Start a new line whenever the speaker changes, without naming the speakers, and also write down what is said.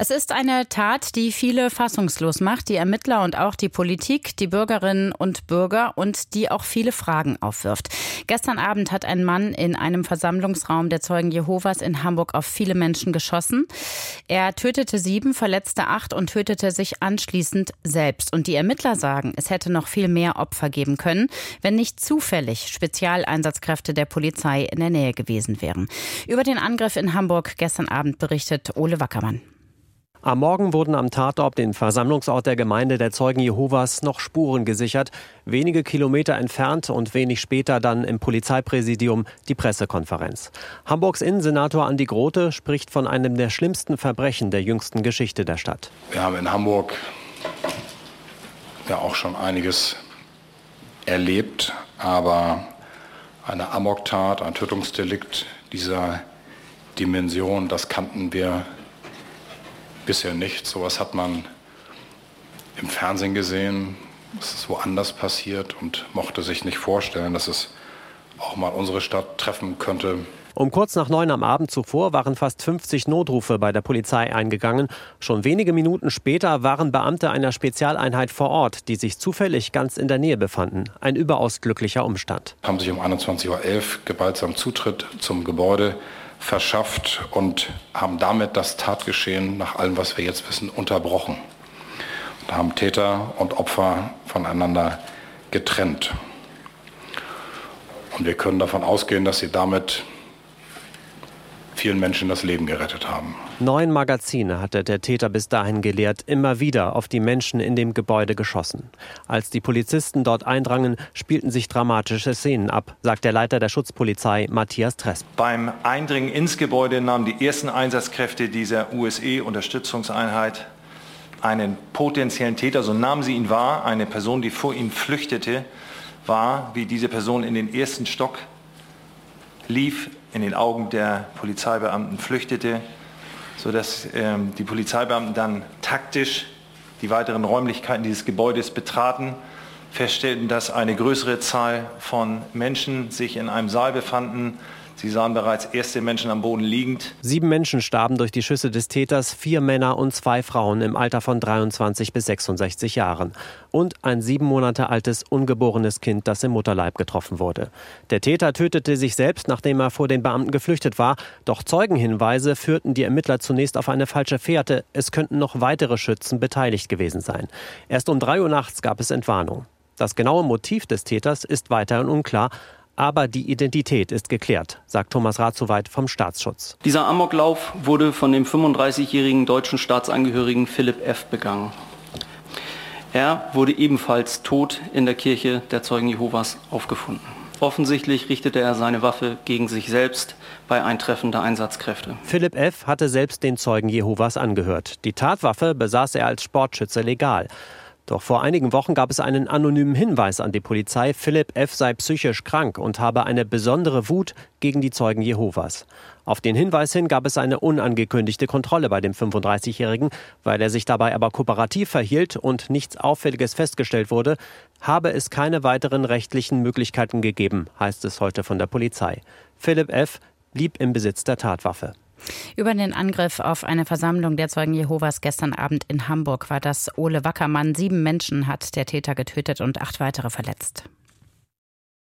es ist eine Tat, die viele fassungslos macht, die Ermittler und auch die Politik, die Bürgerinnen und Bürger und die auch viele Fragen aufwirft. Gestern Abend hat ein Mann in einem Versammlungsraum der Zeugen Jehovas in Hamburg auf viele Menschen geschossen. Er tötete sieben, verletzte acht und tötete sich anschließend selbst. Und die Ermittler sagen, es hätte noch viel mehr Opfer geben können, wenn nicht zufällig Spezialeinsatzkräfte der Polizei in der Nähe gewesen wären. Über den Angriff in Hamburg gestern Abend berichtet Ole Wackermann.
Am Morgen wurden am Tatort, den Versammlungsort der Gemeinde der Zeugen Jehovas, noch Spuren gesichert. Wenige Kilometer entfernt und wenig später dann im Polizeipräsidium die Pressekonferenz. Hamburgs Innensenator Andi Grote spricht von einem der schlimmsten Verbrechen der jüngsten Geschichte der Stadt.
Wir haben in Hamburg ja auch schon einiges erlebt, aber eine Amoktat, ein Tötungsdelikt dieser Dimension, das kannten wir bisher nicht. Sowas hat man im Fernsehen gesehen, es ist woanders passiert und mochte sich nicht vorstellen, dass es auch mal unsere Stadt treffen könnte.
Um kurz nach neun am Abend zuvor waren fast 50 Notrufe bei der Polizei eingegangen. Schon wenige Minuten später waren Beamte einer Spezialeinheit vor Ort, die sich zufällig ganz in der Nähe befanden. Ein überaus glücklicher Umstand.
Haben sich um 21.11 Uhr gewaltsam Zutritt zum Gebäude verschafft und haben damit das Tatgeschehen nach allem, was wir jetzt wissen, unterbrochen. Und haben Täter und Opfer voneinander getrennt. Und wir können davon ausgehen, dass sie damit vielen Menschen das Leben gerettet haben.
Neun Magazine hatte der Täter bis dahin geleert, immer wieder auf die Menschen in dem Gebäude geschossen. Als die Polizisten dort eindrangen, spielten sich dramatische Szenen ab, sagt der Leiter der Schutzpolizei Matthias Tresp.
Beim Eindringen ins Gebäude nahmen die ersten Einsatzkräfte dieser USE-Unterstützungseinheit einen potenziellen Täter, so nahmen sie ihn wahr, eine Person, die vor ihnen flüchtete, war, wie diese Person in den ersten Stock lief, in den Augen der Polizeibeamten flüchtete, sodass ähm, die Polizeibeamten dann taktisch die weiteren Räumlichkeiten dieses Gebäudes betraten, feststellten, dass eine größere Zahl von Menschen sich in einem Saal befanden, Sie sahen bereits erste Menschen am Boden liegend.
Sieben Menschen starben durch die Schüsse des Täters, vier Männer und zwei Frauen im Alter von 23 bis 66 Jahren. Und ein sieben Monate altes, ungeborenes Kind, das im Mutterleib getroffen wurde. Der Täter tötete sich selbst, nachdem er vor den Beamten geflüchtet war. Doch Zeugenhinweise führten die Ermittler zunächst auf eine falsche Fährte. Es könnten noch weitere Schützen beteiligt gewesen sein. Erst um drei Uhr nachts gab es Entwarnung. Das genaue Motiv des Täters ist weiterhin unklar, aber die Identität ist geklärt, sagt Thomas Rathsoweit vom Staatsschutz.
Dieser Amoklauf wurde von dem 35-jährigen deutschen Staatsangehörigen Philipp F. begangen. Er wurde ebenfalls tot in der Kirche der Zeugen Jehovas aufgefunden. Offensichtlich richtete er seine Waffe gegen sich selbst bei Eintreffen der Einsatzkräfte.
Philipp F. hatte selbst den Zeugen Jehovas angehört. Die Tatwaffe besaß er als Sportschütze legal. Doch vor einigen Wochen gab es einen anonymen Hinweis an die Polizei, Philipp F. sei psychisch krank und habe eine besondere Wut gegen die Zeugen Jehovas. Auf den Hinweis hin gab es eine unangekündigte Kontrolle bei dem 35-Jährigen. Weil er sich dabei aber kooperativ verhielt und nichts Auffälliges festgestellt wurde, habe es keine weiteren rechtlichen Möglichkeiten gegeben, heißt es heute von der Polizei. Philipp F. blieb im Besitz der Tatwaffe.
Über den Angriff auf eine Versammlung der Zeugen Jehovas gestern Abend in Hamburg war das Ole Wackermann. Sieben Menschen hat der Täter getötet und acht weitere verletzt.